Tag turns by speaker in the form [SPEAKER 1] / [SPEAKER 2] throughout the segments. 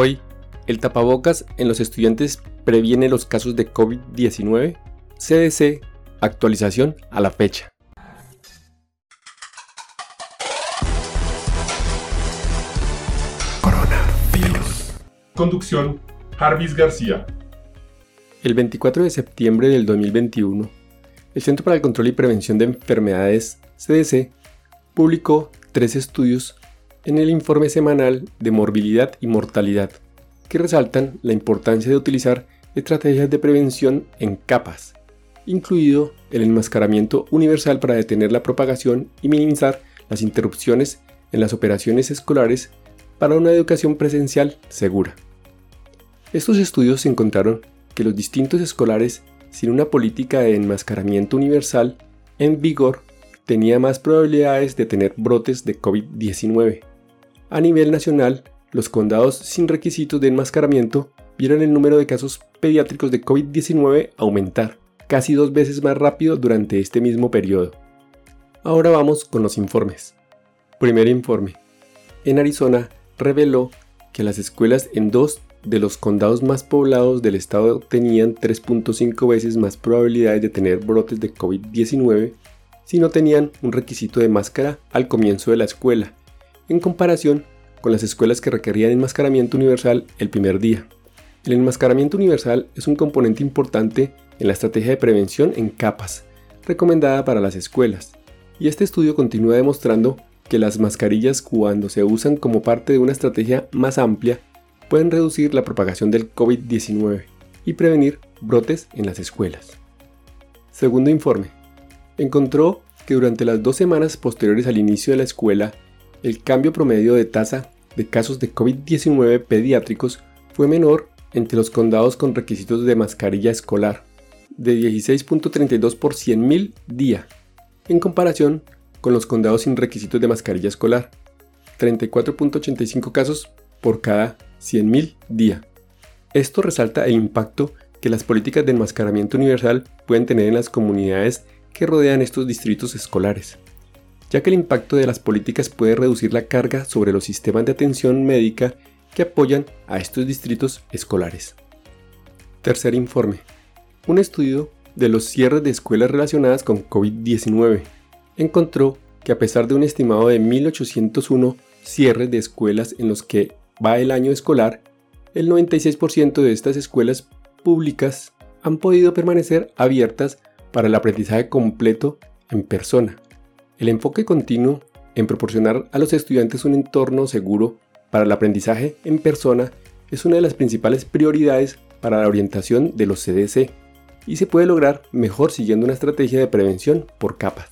[SPEAKER 1] Hoy, ¿el tapabocas en los estudiantes previene los casos de COVID-19? CDC, actualización a la fecha.
[SPEAKER 2] Coronavirus. Conducción, Jarvis García.
[SPEAKER 1] El 24 de septiembre del 2021, el Centro para el Control y Prevención de Enfermedades, CDC, publicó tres estudios en el informe semanal de morbilidad y mortalidad, que resaltan la importancia de utilizar estrategias de prevención en capas, incluido el enmascaramiento universal para detener la propagación y minimizar las interrupciones en las operaciones escolares para una educación presencial segura. Estos estudios encontraron que los distintos escolares sin una política de enmascaramiento universal en vigor tenía más probabilidades de tener brotes de COVID-19. A nivel nacional, los condados sin requisitos de enmascaramiento vieron el número de casos pediátricos de COVID-19 aumentar, casi dos veces más rápido durante este mismo periodo. Ahora vamos con los informes. Primer informe. En Arizona reveló que las escuelas en dos de los condados más poblados del estado tenían 3.5 veces más probabilidades de tener brotes de COVID-19 si no tenían un requisito de máscara al comienzo de la escuela, en comparación con las escuelas que requerían enmascaramiento universal el primer día. El enmascaramiento universal es un componente importante en la estrategia de prevención en capas, recomendada para las escuelas, y este estudio continúa demostrando que las mascarillas cuando se usan como parte de una estrategia más amplia pueden reducir la propagación del COVID-19 y prevenir brotes en las escuelas. Segundo informe encontró que durante las dos semanas posteriores al inicio de la escuela, el cambio promedio de tasa de casos de COVID-19 pediátricos fue menor entre los condados con requisitos de mascarilla escolar, de 16.32 por 100.000 día, en comparación con los condados sin requisitos de mascarilla escolar, 34.85 casos por cada 100.000 día. Esto resalta el impacto que las políticas de enmascaramiento universal pueden tener en las comunidades que rodean estos distritos escolares, ya que el impacto de las políticas puede reducir la carga sobre los sistemas de atención médica que apoyan a estos distritos escolares. Tercer informe. Un estudio de los cierres de escuelas relacionadas con COVID-19 encontró que a pesar de un estimado de 1.801 cierres de escuelas en los que va el año escolar, el 96% de estas escuelas públicas han podido permanecer abiertas para el aprendizaje completo en persona. El enfoque continuo en proporcionar a los estudiantes un entorno seguro para el aprendizaje en persona es una de las principales prioridades para la orientación de los CDC y se puede lograr mejor siguiendo una estrategia de prevención por capas.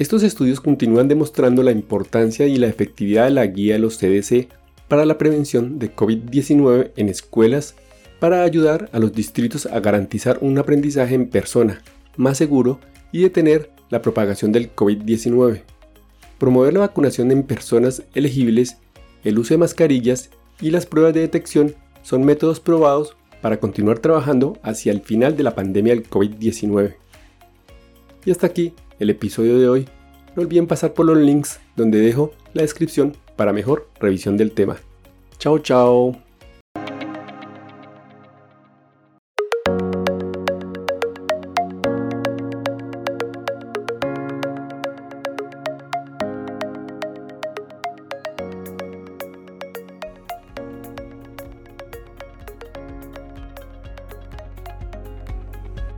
[SPEAKER 1] Estos estudios continúan demostrando la importancia y la efectividad de la guía de los CDC para la prevención de COVID-19 en escuelas para ayudar a los distritos a garantizar un aprendizaje en persona más seguro y detener la propagación del COVID-19. Promover la vacunación en personas elegibles, el uso de mascarillas y las pruebas de detección son métodos probados para continuar trabajando hacia el final de la pandemia del COVID-19. Y hasta aquí el episodio de hoy. No olviden pasar por los links donde dejo la descripción para mejor revisión del tema. Chao, chao.